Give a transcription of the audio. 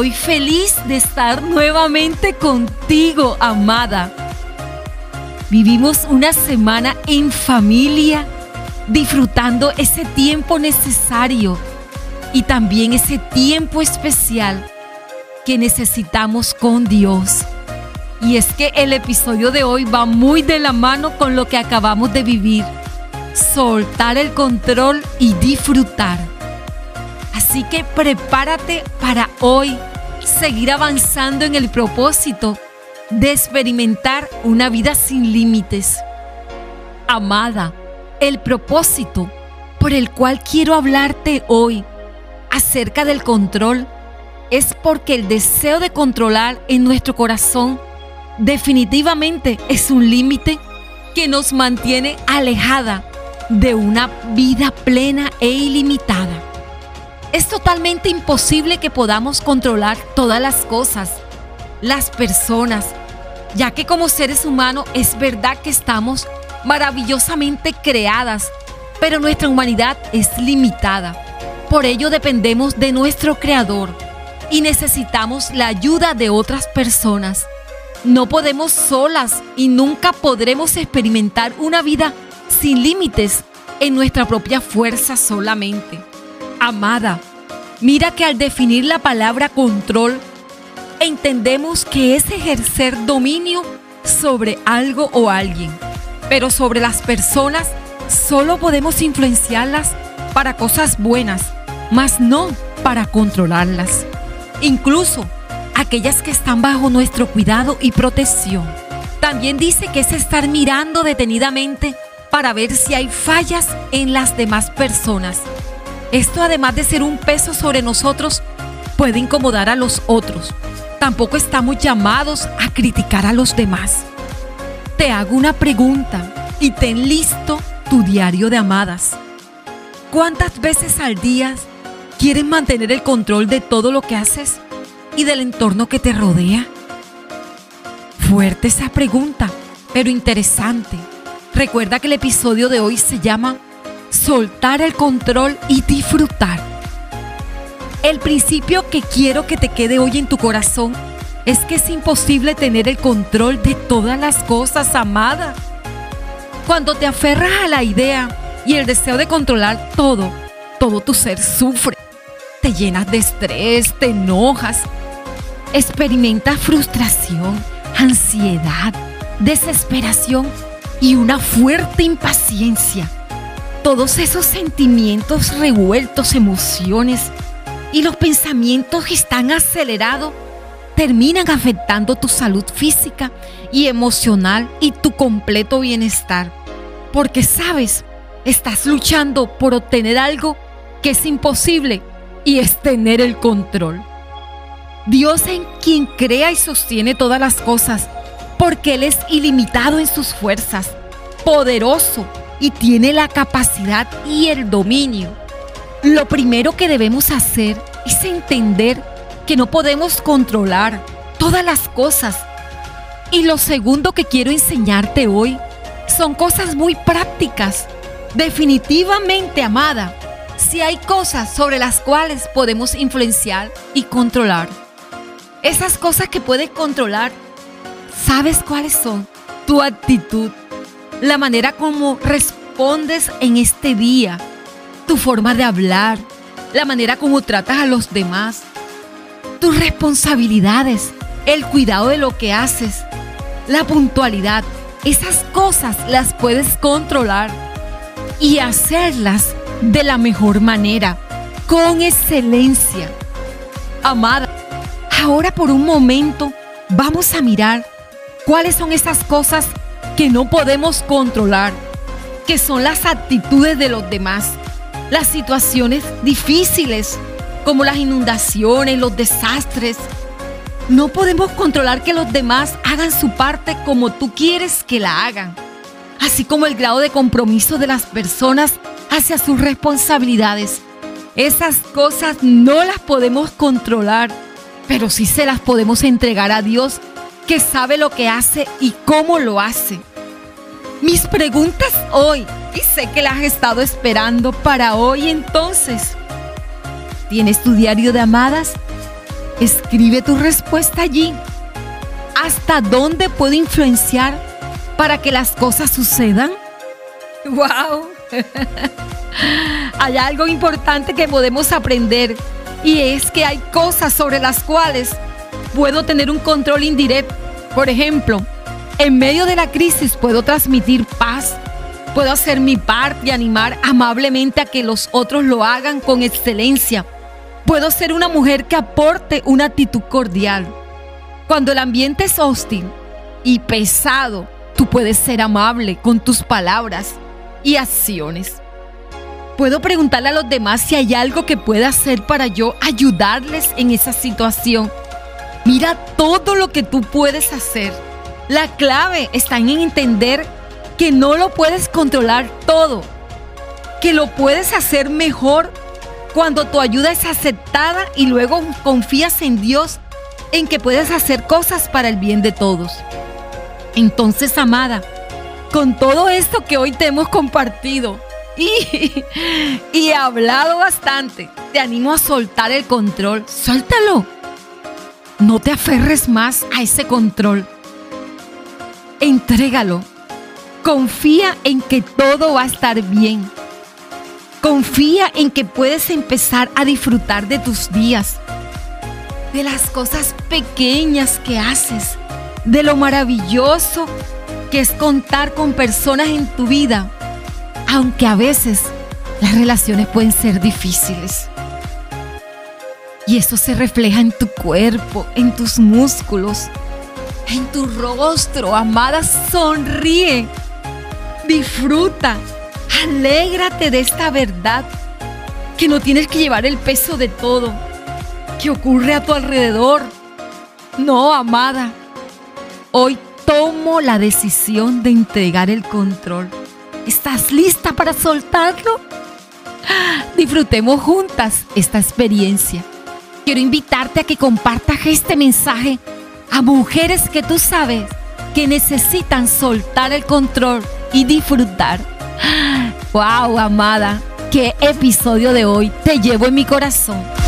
estoy feliz de estar nuevamente contigo, amada. Vivimos una semana en familia, disfrutando ese tiempo necesario y también ese tiempo especial que necesitamos con Dios. Y es que el episodio de hoy va muy de la mano con lo que acabamos de vivir. Soltar el control y disfrutar. Así que prepárate para hoy seguir avanzando en el propósito de experimentar una vida sin límites. Amada, el propósito por el cual quiero hablarte hoy acerca del control es porque el deseo de controlar en nuestro corazón definitivamente es un límite que nos mantiene alejada de una vida plena e ilimitada. Es totalmente imposible que podamos controlar todas las cosas, las personas, ya que como seres humanos es verdad que estamos maravillosamente creadas, pero nuestra humanidad es limitada. Por ello dependemos de nuestro Creador y necesitamos la ayuda de otras personas. No podemos solas y nunca podremos experimentar una vida sin límites en nuestra propia fuerza solamente. Amada, mira que al definir la palabra control, entendemos que es ejercer dominio sobre algo o alguien, pero sobre las personas solo podemos influenciarlas para cosas buenas, mas no para controlarlas. Incluso aquellas que están bajo nuestro cuidado y protección. También dice que es estar mirando detenidamente para ver si hay fallas en las demás personas. Esto además de ser un peso sobre nosotros, puede incomodar a los otros. Tampoco estamos llamados a criticar a los demás. Te hago una pregunta y ten listo tu diario de amadas. ¿Cuántas veces al día quieres mantener el control de todo lo que haces y del entorno que te rodea? Fuerte esa pregunta, pero interesante. Recuerda que el episodio de hoy se llama Soltar el control y disfrutar. El principio que quiero que te quede hoy en tu corazón es que es imposible tener el control de todas las cosas, amada. Cuando te aferras a la idea y el deseo de controlar todo, todo tu ser sufre. Te llenas de estrés, te enojas, experimentas frustración, ansiedad, desesperación y una fuerte impaciencia. Todos esos sentimientos revueltos, emociones y los pensamientos que están acelerados terminan afectando tu salud física y emocional y tu completo bienestar. Porque sabes, estás luchando por obtener algo que es imposible y es tener el control. Dios en quien crea y sostiene todas las cosas, porque Él es ilimitado en sus fuerzas, poderoso y tiene la capacidad y el dominio. Lo primero que debemos hacer es entender que no podemos controlar todas las cosas. Y lo segundo que quiero enseñarte hoy son cosas muy prácticas. Definitivamente, amada, si hay cosas sobre las cuales podemos influenciar y controlar. Esas cosas que puedes controlar, ¿sabes cuáles son? Tu actitud, la manera como respondes en este día, tu forma de hablar, la manera como tratas a los demás, tus responsabilidades, el cuidado de lo que haces, la puntualidad. Esas cosas las puedes controlar y hacerlas de la mejor manera, con excelencia. Amada, ahora por un momento vamos a mirar cuáles son esas cosas que no podemos controlar, que son las actitudes de los demás, las situaciones difíciles, como las inundaciones, los desastres. No podemos controlar que los demás hagan su parte como tú quieres que la hagan, así como el grado de compromiso de las personas hacia sus responsabilidades. Esas cosas no las podemos controlar, pero sí se las podemos entregar a Dios, que sabe lo que hace y cómo lo hace. Mis preguntas hoy, y sé que las has estado esperando para hoy entonces. ¿Tienes tu diario de amadas? Escribe tu respuesta allí. ¿Hasta dónde puedo influenciar para que las cosas sucedan? ¡Wow! hay algo importante que podemos aprender y es que hay cosas sobre las cuales puedo tener un control indirecto. Por ejemplo, en medio de la crisis puedo transmitir paz, puedo hacer mi parte y animar amablemente a que los otros lo hagan con excelencia. Puedo ser una mujer que aporte una actitud cordial. Cuando el ambiente es hostil y pesado, tú puedes ser amable con tus palabras y acciones. Puedo preguntarle a los demás si hay algo que pueda hacer para yo ayudarles en esa situación. Mira todo lo que tú puedes hacer. La clave está en entender que no lo puedes controlar todo, que lo puedes hacer mejor cuando tu ayuda es aceptada y luego confías en Dios en que puedes hacer cosas para el bien de todos. Entonces, amada, con todo esto que hoy te hemos compartido y, y hablado bastante, te animo a soltar el control. Suéltalo. No te aferres más a ese control. Entrégalo. Confía en que todo va a estar bien. Confía en que puedes empezar a disfrutar de tus días, de las cosas pequeñas que haces, de lo maravilloso que es contar con personas en tu vida, aunque a veces las relaciones pueden ser difíciles. Y eso se refleja en tu cuerpo, en tus músculos, en tu rostro. Amada, sonríe, disfruta, alégrate de esta verdad, que no tienes que llevar el peso de todo que ocurre a tu alrededor. No, amada, hoy tomo la decisión de entregar el control. ¿Estás lista para soltarlo? Disfrutemos juntas esta experiencia. Quiero invitarte a que compartas este mensaje a mujeres que tú sabes que necesitan soltar el control y disfrutar. ¡Wow, amada! ¿Qué episodio de hoy te llevo en mi corazón?